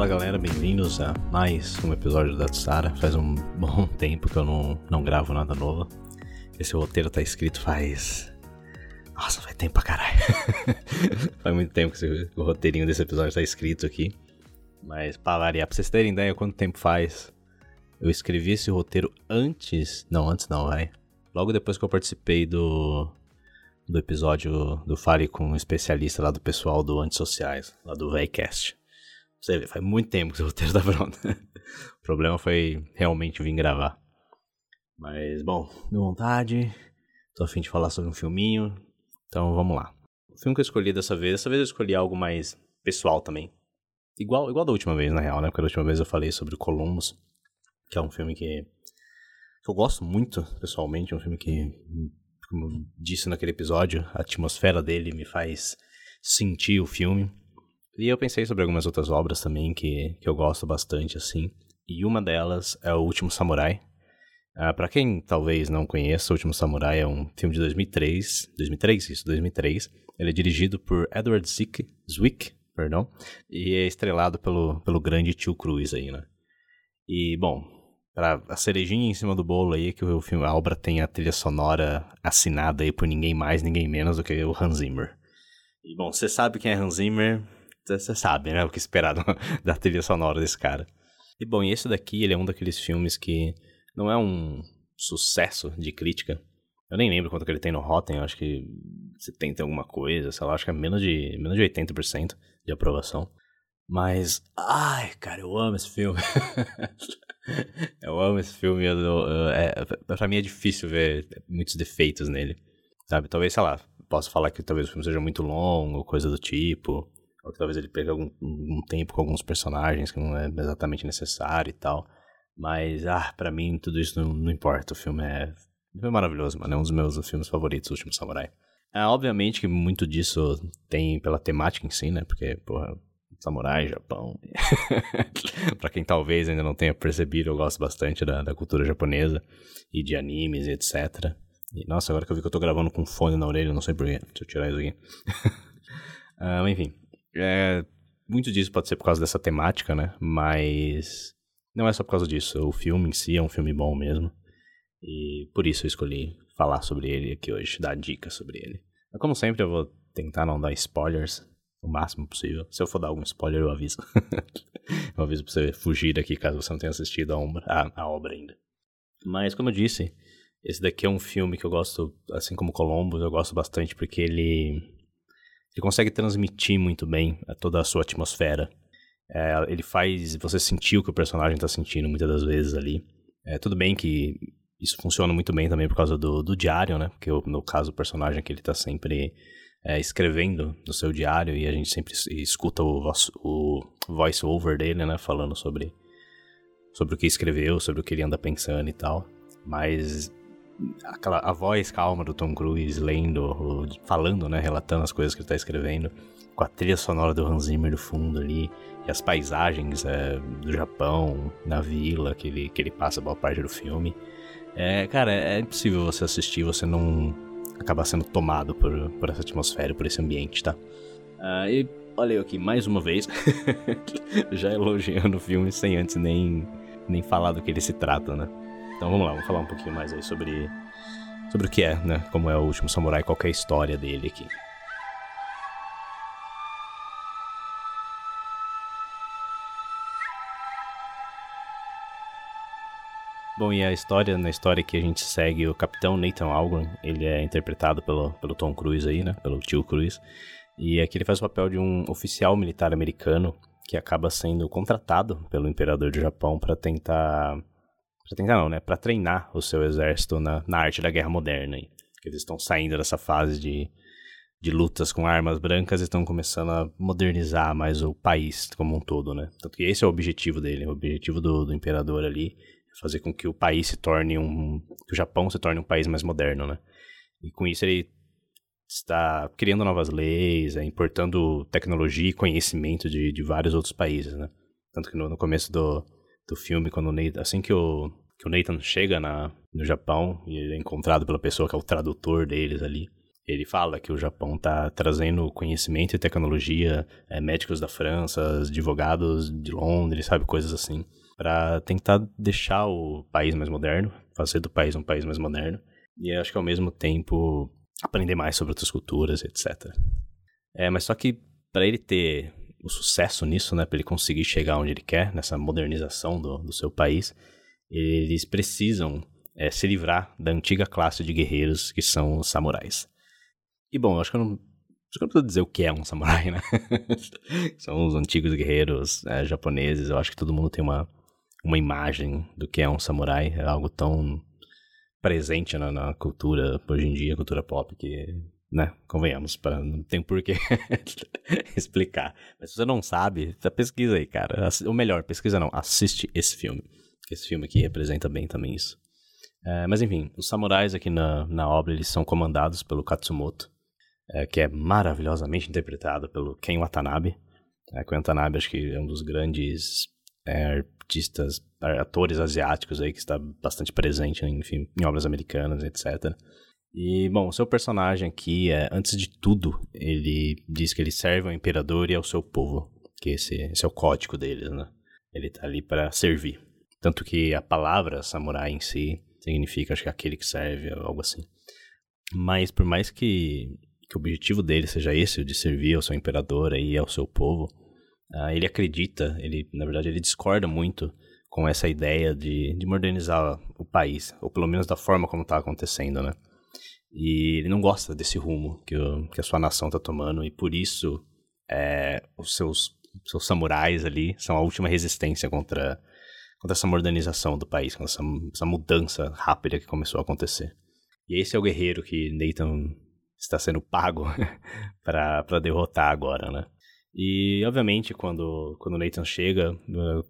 Fala galera, bem-vindos a mais um episódio da Tsara. Faz um bom tempo que eu não, não gravo nada novo. Esse roteiro tá escrito faz. Nossa, faz tempo pra caralho. faz muito tempo que esse, o roteirinho desse episódio tá escrito aqui. Mas pra variar, pra vocês terem ideia quanto tempo faz, eu escrevi esse roteiro antes. Não, antes não, vai. Logo depois que eu participei do, do episódio do Fale com um especialista lá do pessoal do Antissociais, lá do VEICast. Você vê, faz muito tempo que o roteiro tá pronto. o problema foi realmente vir gravar. Mas, bom, deu vontade. Tô afim de falar sobre um filminho. Então vamos lá. O filme que eu escolhi dessa vez, dessa vez eu escolhi algo mais pessoal também. Igual, igual da última vez, na real, né? Porque da última vez eu falei sobre Columbus, que é um filme que eu gosto muito, pessoalmente. É um filme que, como eu disse naquele episódio, a atmosfera dele me faz sentir o filme. E eu pensei sobre algumas outras obras também que, que eu gosto bastante, assim. E uma delas é O Último Samurai. Uh, ah, para quem talvez não conheça, O Último Samurai é um filme de 2003. 2003, isso, 2003. Ele é dirigido por Edward Zwick, Zwick perdão, e é estrelado pelo, pelo grande tio Cruz aí, né? E, bom, para a cerejinha em cima do bolo aí, que o filme, a obra tem a trilha sonora assinada aí por ninguém mais, ninguém menos do que o Hans Zimmer. E, bom, você sabe quem é Hans Zimmer, você sabe, né? O que esperar da trilha sonora desse cara. E bom, e esse daqui, ele é um daqueles filmes que não é um sucesso de crítica. Eu nem lembro quanto que ele tem no Rotten, eu acho que 70 alguma coisa, sei lá, acho que é menos de, menos de 80% de aprovação. Mas, ai, cara, eu amo esse filme. eu amo esse filme. Eu, eu, é, pra mim é difícil ver muitos defeitos nele, sabe? Talvez, sei lá, posso falar que talvez o filme seja muito longo, coisa do tipo. Ou talvez ele perca algum um tempo com alguns personagens que não é exatamente necessário e tal. Mas, ah, pra mim tudo isso não, não importa. O filme é, é maravilhoso, mano. É um dos meus filmes favoritos, O Último Samurai. É, obviamente que muito disso tem pela temática em si, né? Porque, porra, samurai, Japão. pra quem talvez ainda não tenha percebido, eu gosto bastante da, da cultura japonesa e de animes e etc. E, nossa, agora que eu vi que eu tô gravando com fone na orelha, não sei porquê. Deixa eu tirar isso aqui. uh, enfim, é, muito disso pode ser por causa dessa temática, né? Mas não é só por causa disso. O filme em si é um filme bom mesmo. E por isso eu escolhi falar sobre ele aqui hoje, dar dicas sobre ele. Mas como sempre, eu vou tentar não dar spoilers o máximo possível. Se eu for dar algum spoiler, eu aviso. eu aviso pra você fugir daqui caso você não tenha assistido a, obra, a, a obra ainda. Mas como eu disse, esse daqui é um filme que eu gosto, assim como Columbus, eu gosto bastante porque ele ele consegue transmitir muito bem toda a sua atmosfera. É, ele faz você sentir o que o personagem está sentindo muitas das vezes ali. É, tudo bem que isso funciona muito bem também por causa do, do diário, né? Porque no caso o personagem que ele está sempre é, escrevendo no seu diário e a gente sempre escuta o, o voice over dele, né? Falando sobre, sobre o que escreveu, sobre o que ele anda pensando e tal. Mas aquela a voz calma do Tom Cruise lendo, falando, né, relatando as coisas que ele está escrevendo, com a trilha sonora do Hans Zimmer no fundo ali, e as paisagens é, do Japão, na vila que ele, que ele passa boa parte do filme. É, cara, é impossível você assistir você não acabar sendo tomado por, por essa atmosfera, por esse ambiente, tá? Uh, e olha eu aqui mais uma vez, já elogiando o filme sem antes nem, nem falar do que ele se trata, né? Então vamos lá, vamos falar um pouquinho mais aí sobre, sobre o que é, né? Como é o último samurai, qual é a história dele aqui. Bom, e a história, na história que a gente segue o capitão Nathan Algren, ele é interpretado pelo, pelo Tom Cruise aí, né? Pelo tio Cruise. E aqui ele faz o papel de um oficial militar americano que acaba sendo contratado pelo imperador do Japão para tentar Pra tentar não, né? Treinar o seu exército na, na arte da guerra moderna. Aí. Que eles estão saindo dessa fase de, de lutas com armas brancas e estão começando a modernizar mais o país como um todo, né? Tanto que esse é o objetivo dele. O objetivo do, do imperador ali é fazer com que o país se torne um... que o Japão se torne um país mais moderno, né? E com isso ele está criando novas leis, é, importando tecnologia e conhecimento de, de vários outros países, né? Tanto que no, no começo do, do filme, quando o Nathan, assim que o, que o Nathan chega na, no Japão e ele é encontrado pela pessoa que é o tradutor deles ali, Ele fala que o Japão está trazendo conhecimento e tecnologia, é, médicos da França, advogados de Londres, sabe, coisas assim, para tentar deixar o país mais moderno, fazer do país um país mais moderno, e acho que ao mesmo tempo aprender mais sobre outras culturas, etc. É, mas só que para ele ter o sucesso nisso, né, para ele conseguir chegar onde ele quer, nessa modernização do, do seu país, eles precisam é, se livrar da antiga classe de guerreiros que são os samurais. E bom, eu acho que eu não, acho que eu não preciso dizer o que é um samurai, né? são os antigos guerreiros é, japoneses, eu acho que todo mundo tem uma, uma imagem do que é um samurai, é algo tão presente na, na cultura hoje em dia, cultura pop, que né? Convenhamos, pra, não tem por que explicar. Mas se você não sabe, pesquisa aí, cara. Ou melhor, pesquisa não, assiste esse filme. Esse filme aqui representa bem também isso. É, mas enfim, os samurais aqui na, na obra, eles são comandados pelo Katsumoto, é, que é maravilhosamente interpretado pelo Ken Watanabe. É, Ken Watanabe acho que é um dos grandes é, artistas, atores asiáticos aí, que está bastante presente, enfim, em obras americanas, etc. E, bom, o seu personagem aqui, é, antes de tudo, ele diz que ele serve ao imperador e ao seu povo. Que esse, esse é o código deles, né? Ele tá ali para servir. Tanto que a palavra samurai em si significa, acho que aquele que serve, algo assim. Mas por mais que, que o objetivo dele seja esse, o de servir ao seu imperador e ao seu povo, uh, ele acredita, ele, na verdade, ele discorda muito com essa ideia de, de modernizar o país, ou pelo menos da forma como está acontecendo, né? E ele não gosta desse rumo que, o, que a sua nação está tomando, e por isso é, os seus, seus samurais ali são a última resistência contra, contra essa modernização do país, contra essa, essa mudança rápida que começou a acontecer. E esse é o guerreiro que Nathan está sendo pago para derrotar agora, né? E, obviamente, quando, quando o Nathan chega,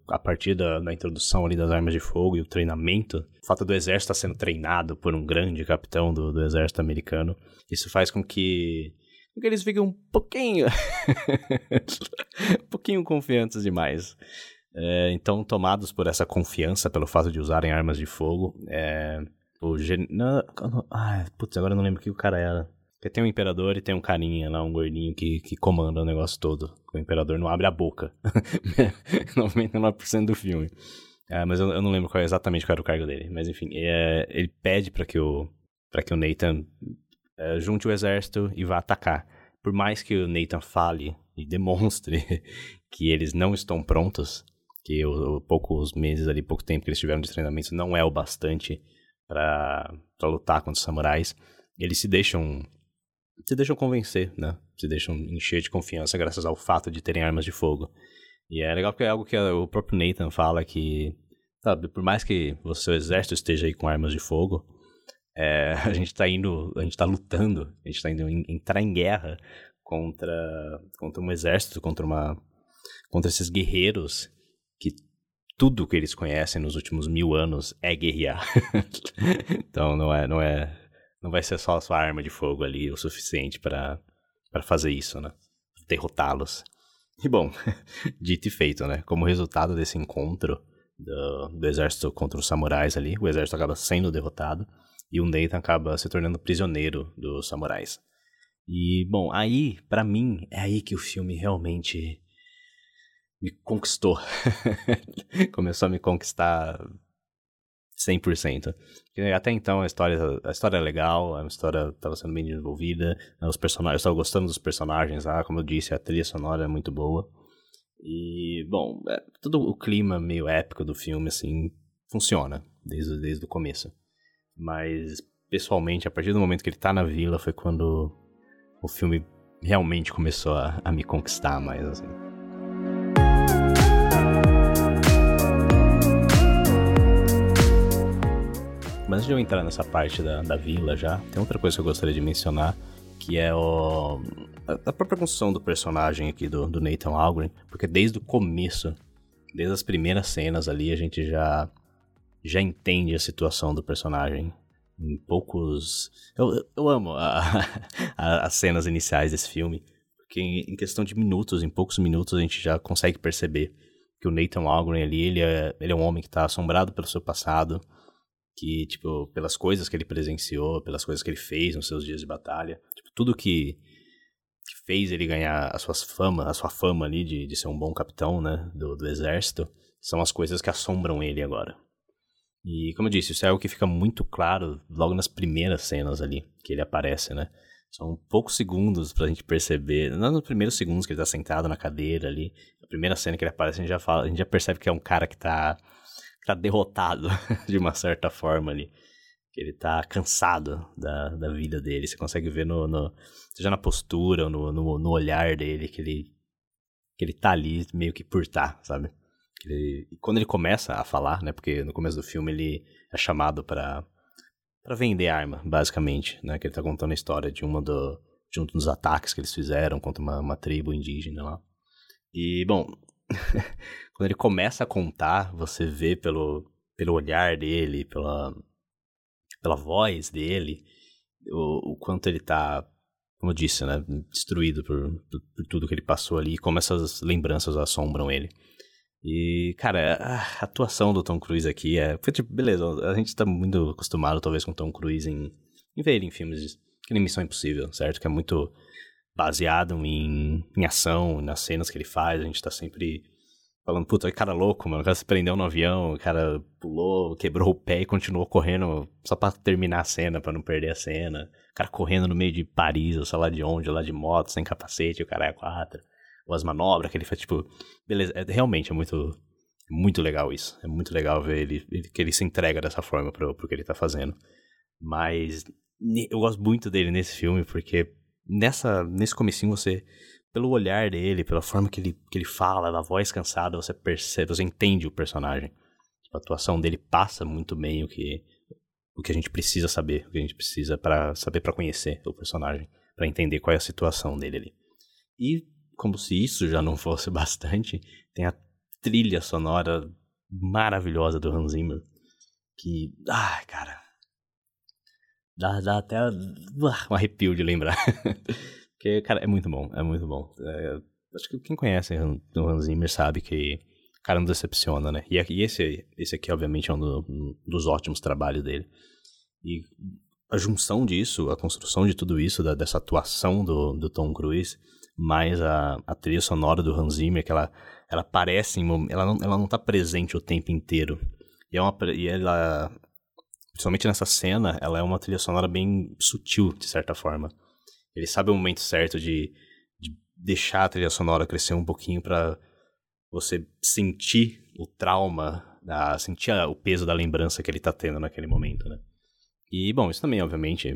a partir da, da, introdução ali das armas de fogo e o treinamento, o fato do exército estar sendo treinado por um grande capitão do, do exército americano, isso faz com que, com que eles fiquem um pouquinho, um pouquinho confiantes demais. É, então, tomados por essa confiança, pelo fato de usarem armas de fogo, é, o gen... Ah, putz, agora eu não lembro o que o cara era. Porque tem um imperador e tem um carinha lá, um gordinho que, que comanda o negócio todo. O imperador não abre a boca. 99% do filme. É, mas eu, eu, não lembro qual, exatamente qual era o cargo dele. Mas enfim, é, ele pede para que o para que o Nathan é, junte o exército e vá atacar. Por mais que o Nathan fale e demonstre que eles não estão prontos, que o, o poucos meses ali, pouco tempo que eles tiveram de treinamento não é o bastante para lutar contra os samurais, eles se deixam se deixam convencer, né? Se deixam encher de confiança graças ao fato de terem armas de fogo. E é legal porque é algo que o próprio Nathan fala que, sabe, por mais que o seu exército esteja aí com armas de fogo, é, a gente tá indo, a gente tá lutando, a gente tá indo em, entrar em guerra contra, contra um exército, contra uma, contra esses guerreiros que tudo que eles conhecem nos últimos mil anos é guerrear. então não é, não é não vai ser só a sua arma de fogo ali o suficiente para fazer isso, né? Derrotá-los. E bom, dito e feito, né? Como resultado desse encontro do, do exército contra os samurais ali, o exército acaba sendo derrotado e o Nathan acaba se tornando prisioneiro dos samurais. E, bom, aí, para mim, é aí que o filme realmente me conquistou. Começou a me conquistar 100%. Até então a história, a história é legal, a história estava sendo bem desenvolvida, né, os personagens, eu estava gostando dos personagens lá, como eu disse, a trilha sonora é muito boa. E, bom, é, todo o clima meio épico do filme, assim, funciona desde, desde o começo. Mas, pessoalmente, a partir do momento que ele tá na vila, foi quando o filme realmente começou a, a me conquistar mais, assim. Mas antes de eu entrar nessa parte da, da vila já, tem outra coisa que eu gostaria de mencionar, que é o, a, própria construção do personagem aqui do, do Nathan Algren, porque desde o começo, desde as primeiras cenas ali, a gente já, já entende a situação do personagem. Em poucos. Eu, eu amo a, a, as cenas iniciais desse filme, porque em, questão de minutos, em poucos minutos, a gente já consegue perceber que o Nathan Algren ali, ele é, ele é um homem que está assombrado pelo seu passado, que, tipo, pelas coisas que ele presenciou, pelas coisas que ele fez nos seus dias de batalha, tipo, tudo que, que fez ele ganhar a sua fama, a sua fama ali de, de ser um bom capitão, né, do, do exército, são as coisas que assombram ele agora. E, como eu disse, isso é algo que fica muito claro logo nas primeiras cenas ali, que ele aparece, né? São poucos segundos pra gente perceber, não nos primeiros segundos que ele tá sentado na cadeira ali, a primeira cena que ele aparece, a gente já, fala, a gente já percebe que é um cara que tá tá derrotado de uma certa forma ali. Que ele tá cansado da, da vida dele. Você consegue ver no, no seja na postura, no, no, no, olhar dele, que ele, que ele tá ali meio que por tá, sabe? Ele, e quando ele começa a falar, né? Porque no começo do filme ele é chamado para para vender arma, basicamente, né? Que ele tá contando a história de uma do, de um dos ataques que eles fizeram contra uma, uma tribo indígena lá. E, bom, quando ele começa a contar, você vê pelo, pelo olhar dele, pela, pela voz dele, o, o quanto ele tá, como eu disse, né, destruído por, por, por, tudo que ele passou ali, como essas lembranças assombram ele. E, cara, a atuação do Tom Cruise aqui é. Foi tipo, beleza, a gente tá muito acostumado, talvez, com Tom Cruise em, em ver ele em filmes que nem Missão Impossível, certo? Que é muito baseado em, em ação, nas cenas que ele faz, a gente tá sempre falando, puta, cara louco, mano. O cara se prendeu no avião, o cara pulou, quebrou o pé e continuou correndo só pra terminar a cena, pra não perder a cena. O cara correndo no meio de Paris, ou sei lá de onde, lá de moto, sem capacete, o cara é quatro. Ou as manobras que ele faz, tipo, beleza, é, realmente é muito, muito legal isso. É muito legal ver ele, ele, que ele se entrega dessa forma pro, pro que ele tá fazendo. Mas eu gosto muito dele nesse filme, porque nessa, nesse comecinho você pelo olhar dele, pela forma que ele, que ele fala, da voz cansada, você percebe, você entende o personagem. Tipo, a atuação dele passa muito bem o que, o que a gente precisa saber, o que a gente precisa para saber para conhecer o personagem, para entender qual é a situação dele ali. E como se isso já não fosse bastante, tem a trilha sonora maravilhosa do Hans Zimmer, que, ai, cara, dá, dá até um arrepio de lembrar. Porque, cara, é muito bom, é muito bom. É, acho que quem conhece o Hans Zimmer sabe que o cara não decepciona, né? E, e esse, esse aqui, obviamente, é um, do, um dos ótimos trabalhos dele. E a junção disso, a construção de tudo isso, da, dessa atuação do, do Tom Cruise, mais a, a trilha sonora do Hans Zimmer, que ela, ela aparece em ela não, ela não tá presente o tempo inteiro. E, é uma, e ela, principalmente nessa cena, ela é uma trilha sonora bem sutil, de certa forma. Ele sabe o momento certo de, de deixar a trilha sonora crescer um pouquinho para você sentir o trauma, a, sentir o peso da lembrança que ele tá tendo naquele momento, né? E, bom, isso também, obviamente,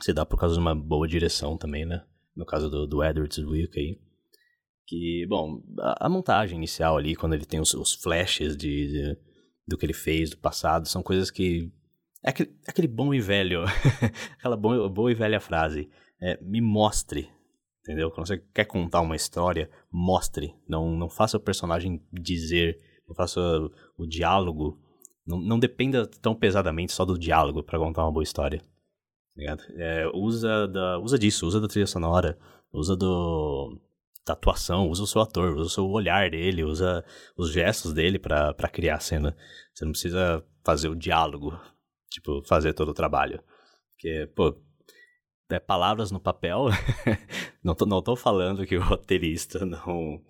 se dá por causa de uma boa direção também, né? No caso do, do Edward Zwick aí. Que, bom, a, a, montagem inicial ali, quando ele tem os, os flashes de, de, do que ele fez do passado, são coisas que... É aquele, aquele bom e velho, aquela boa, boa e velha frase é, me mostre, entendeu? Quando você quer contar uma história, mostre. Não, não faça o personagem dizer, não faça o, diálogo. Não, não dependa tão pesadamente só do diálogo para contar uma boa história. Tá é, usa, da, usa disso, usa da trilha sonora, usa do, da atuação, usa o seu ator, usa o seu olhar dele, usa os gestos dele para criar a cena. Você não precisa fazer o diálogo, tipo, fazer todo o trabalho. Porque, pô, é, palavras no papel. não, tô, não tô falando que o roteirista não,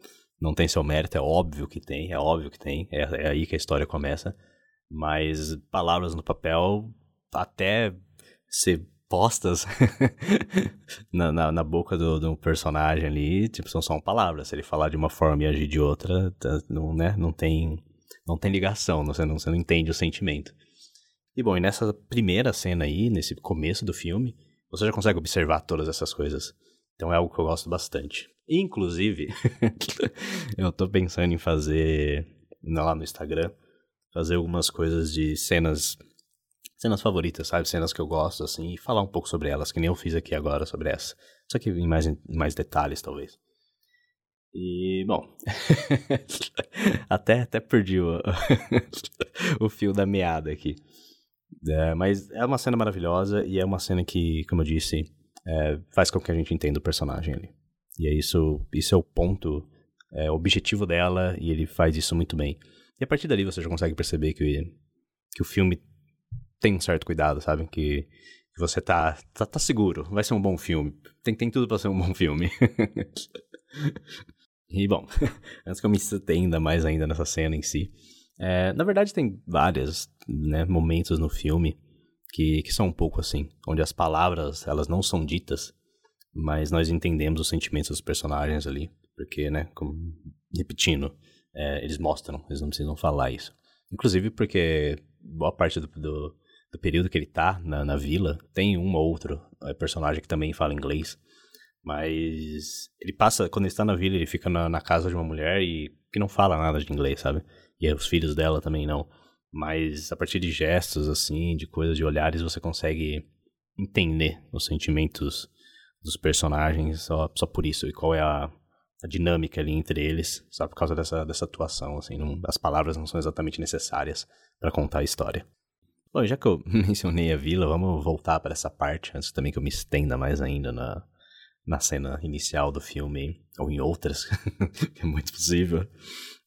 não tem seu mérito, é óbvio que tem, é óbvio que tem, é, é aí que a história começa. Mas palavras no papel, até ser postas na, na, na, boca do, do, personagem ali, tipo, são só palavras. Se ele falar de uma forma e agir de outra, tá, não, né, não tem não tem ligação, você não, você não entende o sentimento. E bom, e nessa primeira cena aí, nesse começo do filme, você já consegue observar todas essas coisas. Então é algo que eu gosto bastante. Inclusive, eu tô pensando em fazer lá no Instagram, fazer algumas coisas de cenas cenas favoritas, sabe? Cenas que eu gosto, assim, e falar um pouco sobre elas, que nem eu fiz aqui agora sobre essa. Só que em mais, em mais detalhes, talvez. E, bom, até, até perdi o, o fio da meada aqui. É, mas é uma cena maravilhosa e é uma cena que, como eu disse, é, faz com que a gente entenda o personagem ali. E é isso, isso é o ponto, é, o objetivo dela e ele faz isso muito bem. E a partir dali você já consegue perceber que, que o filme tem um certo cuidado, sabe? Que, que você tá, tá, tá seguro, vai ser um bom filme. Tem, tem tudo para ser um bom filme. e bom, antes que eu me estenda mais ainda nessa cena em si, é, na verdade tem vários né, momentos no filme que, que são um pouco assim, onde as palavras elas não são ditas, mas nós entendemos os sentimentos dos personagens ali, porque, né, como, repetindo, é, eles mostram, eles não precisam falar isso. Inclusive porque boa parte do, do, do período que ele tá na, na vila, tem um ou outro é, personagem que também fala inglês, mas ele passa, quando ele está na vila, ele fica na, na casa de uma mulher e que não fala nada de inglês, sabe? E os filhos dela também não. Mas a partir de gestos, assim, de coisas, de olhares, você consegue entender os sentimentos dos personagens só, só por isso. E qual é a, a dinâmica ali entre eles, só por causa dessa, dessa atuação, assim. Não, as palavras não são exatamente necessárias para contar a história. Bom, já que eu mencionei a vila, vamos voltar para essa parte, antes também que eu me estenda mais ainda na, na cena inicial do filme, ou em outras, que é muito possível.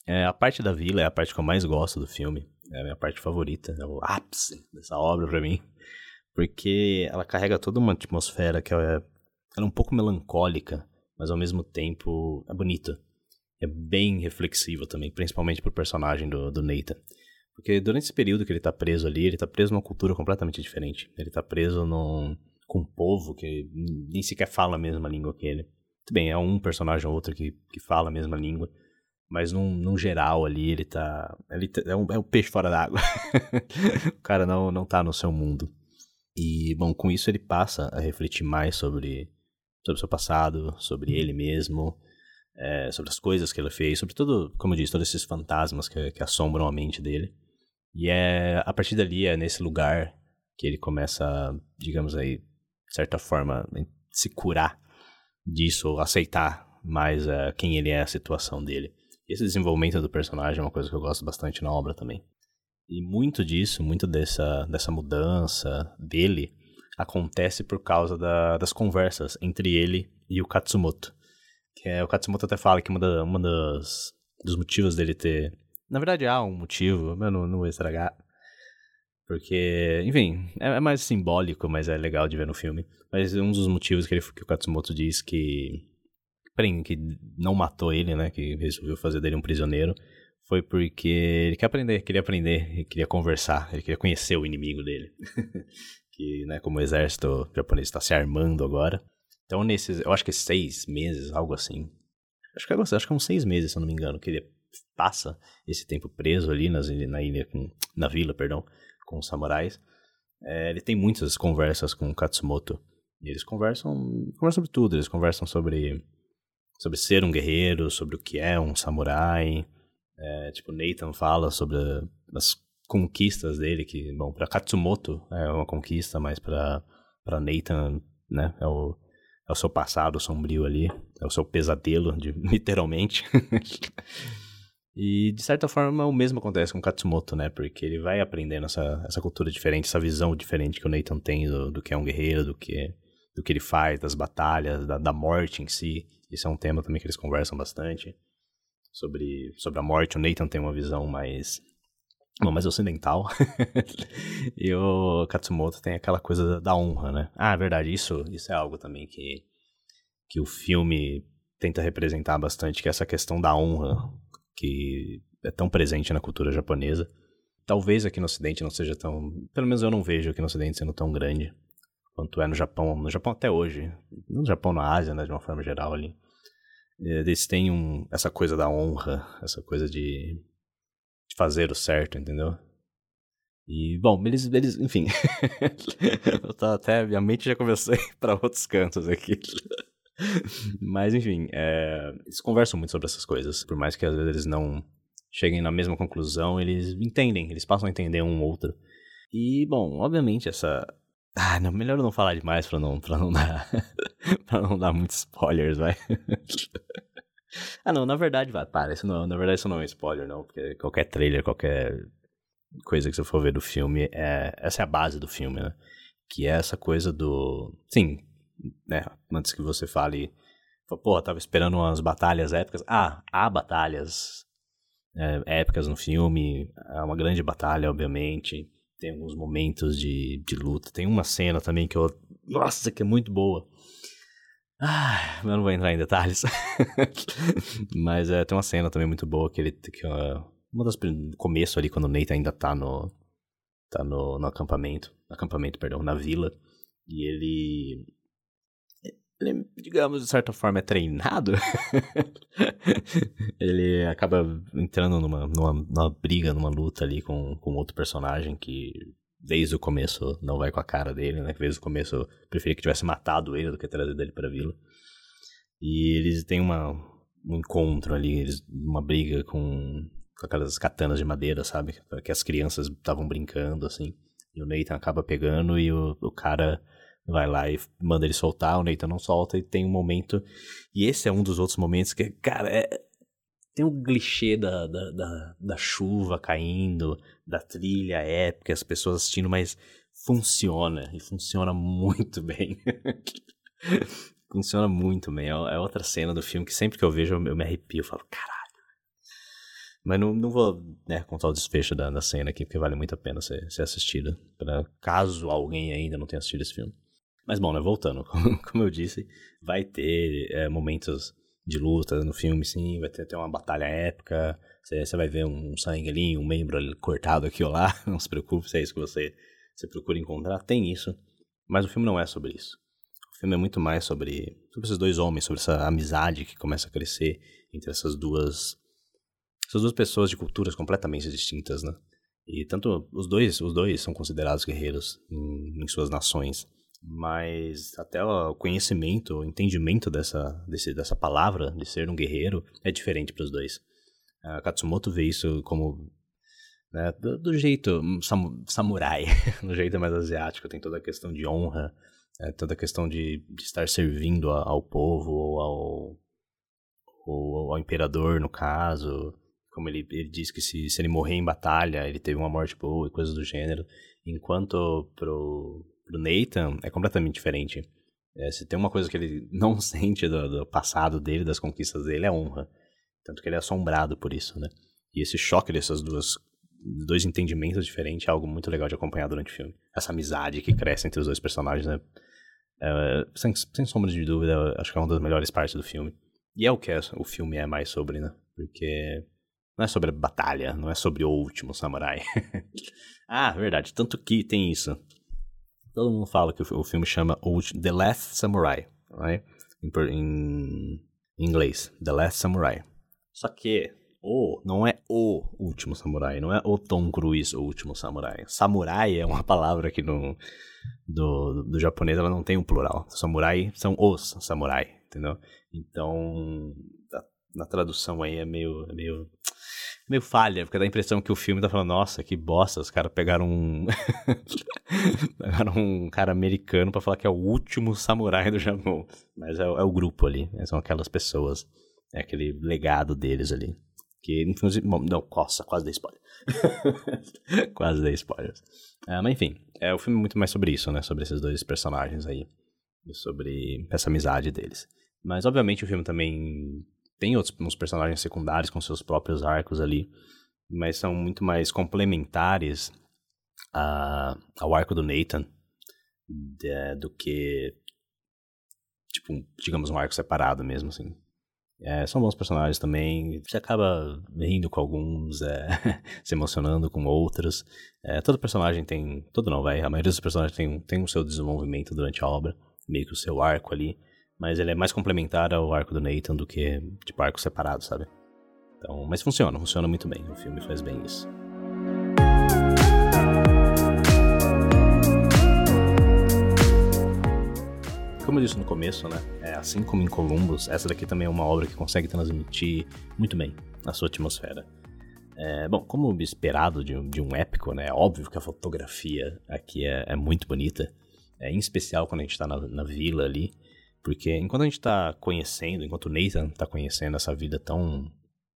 É, a parte da vila é a parte que eu mais gosto do filme. É a minha parte favorita, é o ápice dessa obra para mim. Porque ela carrega toda uma atmosfera que é, ela é um pouco melancólica, mas ao mesmo tempo é bonita. É bem reflexiva também, principalmente pro personagem do, do Nathan. Porque durante esse período que ele tá preso ali, ele tá preso numa cultura completamente diferente. Ele tá preso num, com um povo que nem sequer fala a mesma língua que ele. Tudo bem, é um personagem ou outro que, que fala a mesma língua, mas num, num geral ali, ele tá. Ele tá, é, um, é um peixe fora d'água. o cara não, não tá no seu mundo. E, bom, com isso ele passa a refletir mais sobre, sobre o seu passado, sobre ele mesmo, é, sobre as coisas que ele fez, sobre tudo, como eu disse, todos esses fantasmas que, que assombram a mente dele. E é a partir dali, é nesse lugar que ele começa, digamos aí, de certa forma, se curar disso, aceitar mais uh, quem ele é, a situação dele. Esse desenvolvimento do personagem é uma coisa que eu gosto bastante na obra também. E muito disso, muito dessa, dessa mudança dele, acontece por causa da, das conversas entre ele e o Katsumoto. Que é, o Katsumoto até fala que uma, da, uma das, dos motivos dele ter. Na verdade, há um motivo, mas não, não vou estragar. Porque, enfim, é, é, mais simbólico, mas é legal de ver no filme. Mas um dos motivos que, ele, que o Katsumoto diz que que não matou ele, né? Que resolveu fazer dele um prisioneiro. Foi porque ele quer aprender, queria aprender, ele queria conversar, ele queria conhecer o inimigo dele. que, né, como o exército japonês está se armando agora. Então, nesses, eu acho que seis meses, algo assim. Acho que, é, acho que é uns seis meses, se eu não me engano, que ele passa esse tempo preso ali nas, na ilha, com, na vila, perdão, com os samurais. É, ele tem muitas conversas com Katsumoto. Eles conversam, conversam sobre tudo, eles conversam sobre sobre ser um guerreiro, sobre o que é um samurai. É, tipo, Nathan fala sobre as conquistas dele, que, bom, para Katsumoto é uma conquista, mas para Nathan, né, é o, é o seu passado sombrio ali, é o seu pesadelo, de, literalmente. e, de certa forma, o mesmo acontece com Katsumoto, né, porque ele vai aprendendo essa, essa cultura diferente, essa visão diferente que o Nathan tem do, do que é um guerreiro, do que, do que ele faz, das batalhas, da, da morte em si. Isso é um tema também que eles conversam bastante sobre, sobre a morte. O Nathan tem uma visão mais Bom, mais ocidental. e o Katsumoto tem aquela coisa da honra, né? Ah, é verdade, isso, isso é algo também que, que o filme tenta representar bastante, que é essa questão da honra, que é tão presente na cultura japonesa. Talvez aqui no ocidente não seja tão... Pelo menos eu não vejo aqui no ocidente sendo tão grande quanto é no Japão. No Japão até hoje. No Japão, na Ásia, né, de uma forma geral ali. Eles têm um, essa coisa da honra, essa coisa de, de fazer o certo, entendeu? E, bom, eles, eles enfim. eu até, minha mente já começou para outros cantos aqui. Mas, enfim, é, eles conversam muito sobre essas coisas. Por mais que às vezes eles não cheguem na mesma conclusão, eles entendem, eles passam a entender um ou outro. E, bom, obviamente essa, ah, não, melhor não falar demais pra não, pra não dar. pra não dar muitos spoilers, vai. ah, não, na verdade, vai, para, isso não, na verdade isso não é spoiler, não, porque qualquer trailer, qualquer coisa que você for ver do filme, é, essa é a base do filme, né? Que é essa coisa do. Sim, né? Antes que você fale. Porra, tava esperando umas batalhas épicas. Ah, há batalhas é, épicas no filme. É uma grande batalha, obviamente tem alguns momentos de, de luta. Tem uma cena também que eu. Nossa, que é muito boa. Ah, eu não vou entrar em detalhes. Mas é, tem uma cena também muito boa que ele. Que, uma das. Começo ali, quando o Nathan ainda tá no. Tá no, no acampamento. Acampamento, perdão, na vila. E ele. Ele, digamos, de certa forma, é treinado. ele acaba entrando numa, numa, numa, briga, numa luta ali com, com outro personagem que desde o começo não vai com a cara dele, né? Desde o começo eu preferia que tivesse matado ele do que trazido ele pra vila. E eles têm uma, um encontro ali, eles, uma briga com, com aquelas katanas de madeira, sabe? Que as crianças estavam brincando, assim. E o Nathan acaba pegando e o, o cara vai lá e manda ele soltar, o Nathan não solta e tem um momento. E esse é um dos outros momentos que, cara, é, tem um clichê da, da, da, da, chuva caindo, da trilha épica, as pessoas assistindo, mas funciona, e funciona muito bem. funciona muito bem. É, é outra cena do filme que sempre que eu vejo eu, me arrepio, eu falo, caralho. Mas não, não vou né, contar o desfecho da, da cena aqui, porque vale muito a pena ser, ser assistida, caso alguém ainda não tenha assistido esse filme. Mas bom, né, voltando, como eu disse, vai ter é, momentos de luta no filme, sim, vai ter, ter uma batalha épica, você vai ver um sangue ali, um membro ali cortado aqui ou lá, não se preocupe se é isso que você, você procura encontrar, tem isso, mas o filme não é sobre isso. O filme é muito mais sobre, sobre esses dois homens, sobre essa amizade que começa a crescer entre essas duas, essas duas pessoas de culturas completamente distintas, né? E tanto os dois, os dois são considerados guerreiros em, em suas nações mas até o conhecimento, o entendimento dessa, desse, dessa palavra, de ser um guerreiro, é diferente para os dois. A Katsumoto vê isso como né, do, do, jeito sam, samurai, no jeito mais asiático, tem toda a questão de honra, é, toda a questão de, de estar servindo ao, ao povo ou ao, ou ao imperador, no caso. Como ele, ele diz que se, se ele morrer em batalha, ele teve uma morte boa e coisas do gênero. Enquanto pro, pro Nathan é completamente diferente. É, se tem uma coisa que ele não sente do, do, passado dele, das conquistas dele, é honra. Tanto que ele é assombrado por isso, né? E esse choque dessas duas dois entendimentos diferentes é algo muito legal de acompanhar durante o filme. Essa amizade que cresce entre os dois personagens, né? É, sem, sem sombra de dúvida, acho que é uma das melhores partes do filme. E é o que é, o filme é mais sobre, né? Porque não é sobre a batalha, não é sobre o último samurai. ah, verdade. Tanto que tem isso. Todo mundo fala que o filme chama The Last Samurai, right? em, inglês, The Last Samurai. Só que o não é o último samurai, não é o Tom Cruise o último samurai. Samurai é uma palavra que no do, do japonês ela não tem um plural. Samurai são os samurai, entendeu? Então, na tradução aí é meio, é meio meio falha, porque dá a impressão que o filme tá falando, nossa, que bosta, os caras pegaram um. pegaram um cara americano para falar que é o último samurai do Japão. Mas é, é o grupo ali, né? são aquelas pessoas, é aquele legado deles ali. Que, inclusive, não, coça, quase dei spoiler. quase dei spoilers. É, mas enfim, é o filme muito mais sobre isso, né? Sobre esses dois personagens aí. E sobre essa amizade deles. Mas, obviamente, o filme também tem outros uns personagens secundários com seus próprios arcos ali, mas são muito mais complementares a, ao arco do Nathan de, do que, tipo, digamos, um arco separado mesmo, assim. É, são bons personagens também. Você acaba rindo com alguns, é, se emocionando com outros. É, todo personagem tem. Todo não, vai. A maioria dos personagens tem, tem o seu desenvolvimento durante a obra, meio que o seu arco ali mas ele é mais complementar ao arco do Nathan do que tipo arco separado, sabe? Então, mas funciona, funciona muito bem. O filme faz bem isso. Como eu disse no começo, né? É, assim como em Columbus, essa daqui também é uma obra que consegue transmitir muito bem a sua atmosfera. É, bom, como esperado de de um épico, né? É óbvio que a fotografia aqui é, é muito bonita. É, em especial quando a gente está na, na vila ali. Porque enquanto a gente está conhecendo, enquanto o Nathan está conhecendo essa vida tão,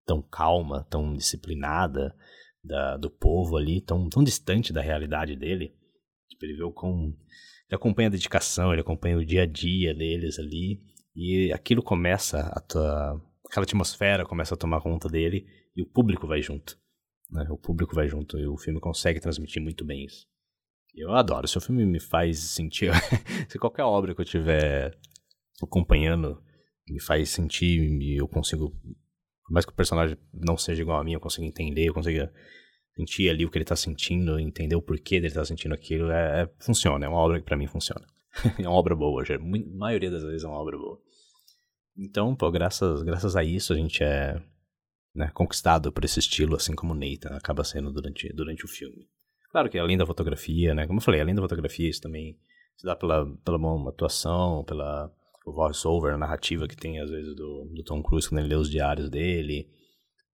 tão calma, tão disciplinada da, do povo ali, tão, tão distante da realidade dele, tipo, ele vê o com ele acompanha a dedicação, ele acompanha o dia a dia deles ali, e aquilo começa a tua, aquela atmosfera começa a tomar conta dele e o público vai junto. Né? O público vai junto e o filme consegue transmitir muito bem isso. Eu adoro. Se o filme me faz sentir. se qualquer obra que eu estiver acompanhando me faz sentir e eu consigo. Por mais que o personagem não seja igual a mim, eu consigo entender, eu consigo sentir ali o que ele tá sentindo, entender o porquê dele tá sentindo aquilo. É, é funciona, é uma obra que pra mim funciona. é uma obra boa, já, a maioria das vezes é uma obra boa. Então, pô, graças, graças a isso a gente é né, conquistado por esse estilo, assim como Nathan acaba sendo durante, durante o filme. Claro que além da fotografia, né? Como eu falei, além da fotografia, isso também se dá pela, pela atuação, pela o voice-over, a narrativa que tem às vezes do, do Tom Cruise quando ele lê os diários dele.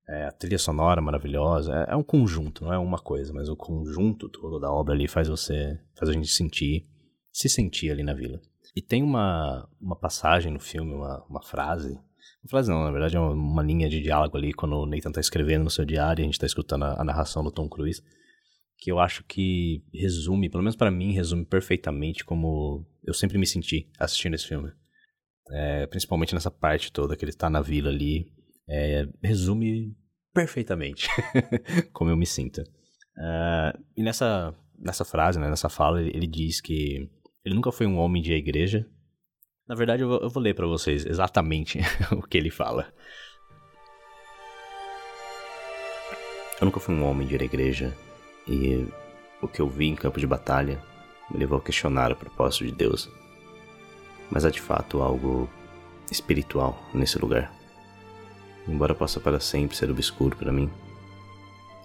É, a trilha sonora maravilhosa. É, é, um conjunto, não é uma coisa, mas o conjunto todo da obra ali faz você, faz a gente sentir, se sentir ali na vila. E tem uma, uma passagem no filme, uma, uma frase. Uma frase não, na verdade é uma, uma linha de diálogo ali quando o Nathan tá escrevendo no seu diário e a gente tá escutando a, a narração do Tom Cruise que eu acho que resume, pelo menos para mim, resume perfeitamente como eu sempre me senti assistindo esse filme. É, principalmente nessa parte toda que ele tá na vila ali. É, resume perfeitamente como eu me sinto. Uh, e nessa, nessa frase, né, nessa fala, ele, ele, diz que ele nunca foi um homem de igreja. Na verdade, eu vou, eu vou ler para vocês exatamente o que ele fala. Eu nunca fui um homem de ir à igreja e o que eu vi em campo de batalha me levou a questionar o propósito de Deus. Mas há de fato algo espiritual nesse lugar. Embora possa para sempre ser obscuro para mim,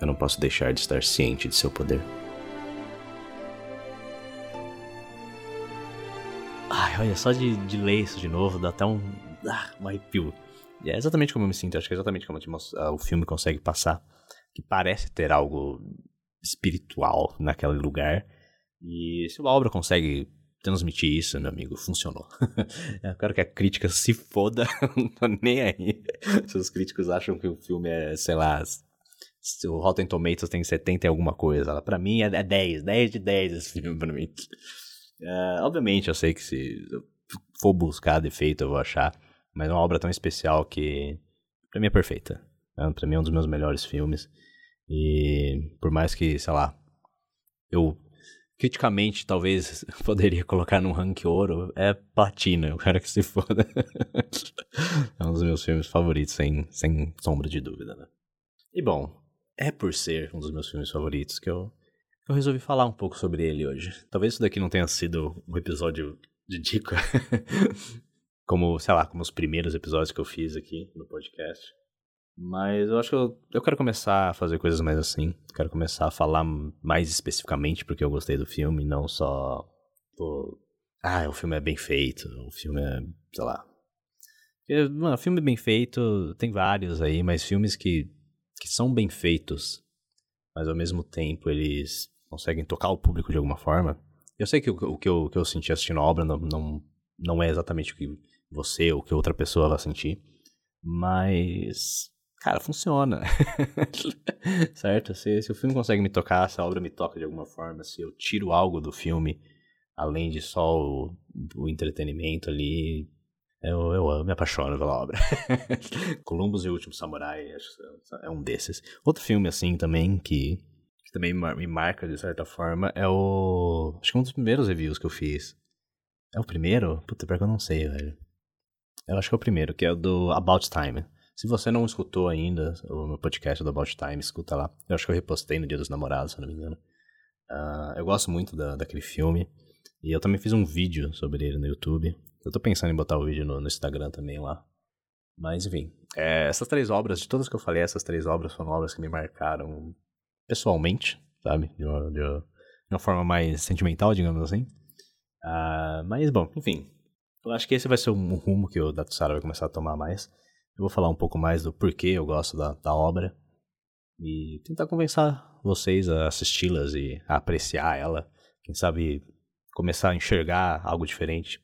eu não posso deixar de estar ciente de seu poder. Ai, olha, só de, de ler isso de novo dá até um, ah, um arrepio. E é exatamente como eu me sinto, acho que é exatamente como o filme consegue passar. Que parece ter algo espiritual naquele lugar. E se a obra consegue transmitir isso, meu amigo, funcionou. Eu quero que a crítica se foda, não tô nem aí. Se os críticos acham que o filme é, sei lá, se o Rotten Tomatoes tem 70 e alguma coisa, para mim é 10, 10 de 10 esse filme pra mim. Uh, obviamente, eu sei que se for buscar defeito eu vou achar, mas é uma obra tão especial que pra mim é perfeita. Né? Pra mim é um dos meus melhores filmes. E por mais que, sei lá, eu criticamente talvez poderia colocar num rank ouro, é platina, eu quero que se foda. é um dos meus filmes favoritos, sem, sem sombra de dúvida, né? E bom, é por ser um dos meus filmes favoritos que eu, eu resolvi falar um pouco sobre ele hoje. Talvez isso daqui não tenha sido um episódio de dica, como, sei lá, como os primeiros episódios que eu fiz aqui no podcast. Mas eu acho que eu, eu quero começar a fazer coisas mais assim. Quero começar a falar mais especificamente porque eu gostei do filme, não só. Pô, ah, o filme é bem feito, o filme é. sei lá. Mano, filme bem feito, tem vários aí, mas filmes que, que são bem feitos, mas ao mesmo tempo eles conseguem tocar o público de alguma forma. Eu sei que o, o que, eu, o que eu senti assistindo a obra não, não, não é exatamente o que você ou que outra pessoa vai sentir, mas cara, funciona. certo? Se, se o filme consegue me tocar, se a obra me toca de alguma forma, se eu tiro algo do filme, além de só o, o entretenimento ali, eu, eu, me apaixono pela obra. Columbus e o Último Samurai é um desses. Outro filme, assim, também, que, que também me marca de certa forma, é o. Acho que é um dos primeiros reviews que eu fiz. É o primeiro? Puta, pior que eu não sei, velho. Eu acho que é o primeiro, que é o do About Time. Se você não escutou ainda o meu podcast do About Time, escuta lá. Eu acho que eu repostei no Dia dos Namorados, se não me engano. Uh, eu gosto muito da, daquele filme. E eu também fiz um vídeo sobre ele no YouTube. Eu tô pensando em botar o vídeo no, no Instagram também lá. Mas enfim, é, essas três obras, de todas que eu falei, essas três obras foram obras que me marcaram pessoalmente, sabe? De uma, de uma, de uma forma mais sentimental, digamos assim. Uh, mas bom, enfim. Eu acho que esse vai ser um rumo que o Datsara vai começar a tomar mais. Eu vou falar um pouco mais do porquê eu gosto da, da obra e tentar convencer vocês a assisti-las e a apreciar ela. Quem sabe começar a enxergar algo diferente.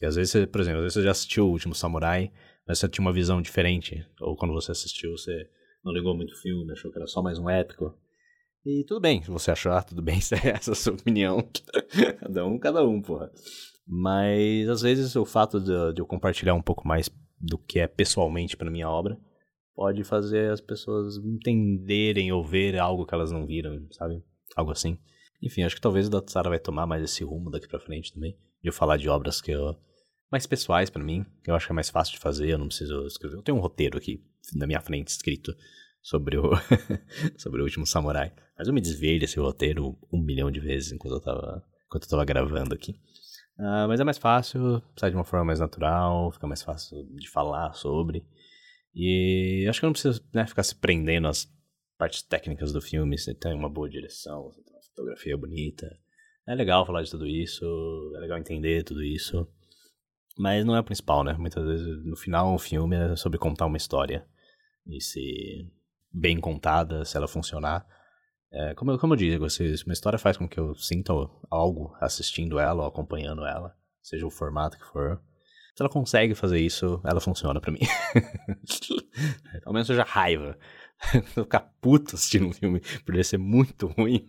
E às vezes, por exemplo, às vezes você já assistiu O Último Samurai, mas você tinha uma visão diferente. Ou quando você assistiu, você não ligou muito o filme, achou que era só mais um épico. E tudo bem, se você achar, tudo bem, se é essa a sua opinião. cada um, cada um, porra. Mas às vezes o fato de, de eu compartilhar um pouco mais do que é pessoalmente para minha obra, pode fazer as pessoas entenderem ou ver algo que elas não viram, sabe? Algo assim. Enfim, acho que talvez o Datsara vai tomar mais esse rumo daqui pra frente também. De eu falar de obras que eu. mais pessoais para mim, que eu acho que é mais fácil de fazer, eu não preciso escrever. Eu tenho um roteiro aqui na minha frente escrito sobre o. sobre o último samurai. Mas eu me desviei desse roteiro um milhão de vezes enquanto eu tava, enquanto eu tava gravando aqui. Uh, mas é mais fácil, sai de uma forma mais natural, fica mais fácil de falar sobre. E acho que eu não preciso né, ficar se prendendo às partes técnicas do filme, se tem uma boa direção, se tem uma fotografia bonita. É legal falar de tudo isso, é legal entender tudo isso. Mas não é o principal, né? Muitas vezes no final o filme é sobre contar uma história. E se bem contada, se ela funcionar. É, como, eu, como eu digo, se uma história faz com que eu sinta algo assistindo ela ou acompanhando ela, seja o formato que for, se ela consegue fazer isso, ela funciona para mim. Ao menos seja raiva. eu ficar puto assistindo um filme por ele ser muito ruim.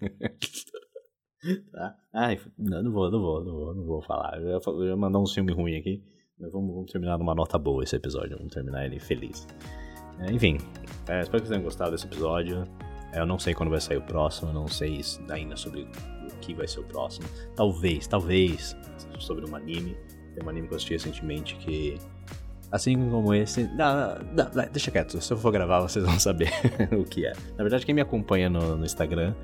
tá? Ai, não, não, vou, não vou, não vou, não vou falar. Eu ia, mandar um filme ruim aqui. Mas vamos, vamos, terminar numa nota boa esse episódio. Vamos terminar ele feliz. É, enfim, é, espero que vocês tenham gostado desse episódio. É, eu não sei quando vai sair o próximo, não sei ainda sobre o que vai ser o próximo. Talvez, talvez, sobre um anime. Tem um anime que eu assisti recentemente que. Assim como esse. Deixa quieto, se eu for gravar vocês vão saber o que é. Na verdade, quem me acompanha no, no Instagram,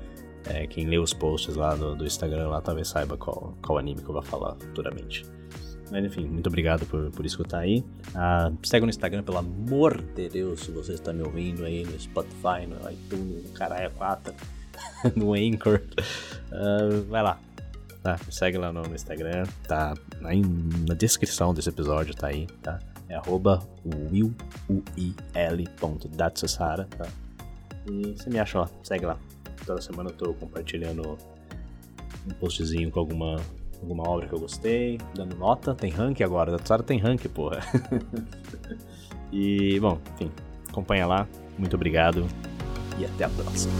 é, quem lê os posts lá do, do, Instagram, lá talvez saiba qual, qual anime que eu vou falar futuramente. Mas enfim, muito obrigado por, por escutar aí. Ah, segue no Instagram, pelo amor de Deus, se você está me ouvindo aí no Spotify, no iTunes, no Caralho 4, no Anchor. Uh, vai lá, tá? Segue lá no, Instagram, tá aí na descrição desse episódio, tá aí, tá? É arroba tá? E você me acha lá, segue lá. Toda semana eu tô compartilhando um postzinho com alguma, alguma obra que eu gostei, dando nota, tem rank agora, Datsara tem rank, porra. e, bom, enfim, acompanha lá, muito obrigado e até a próxima.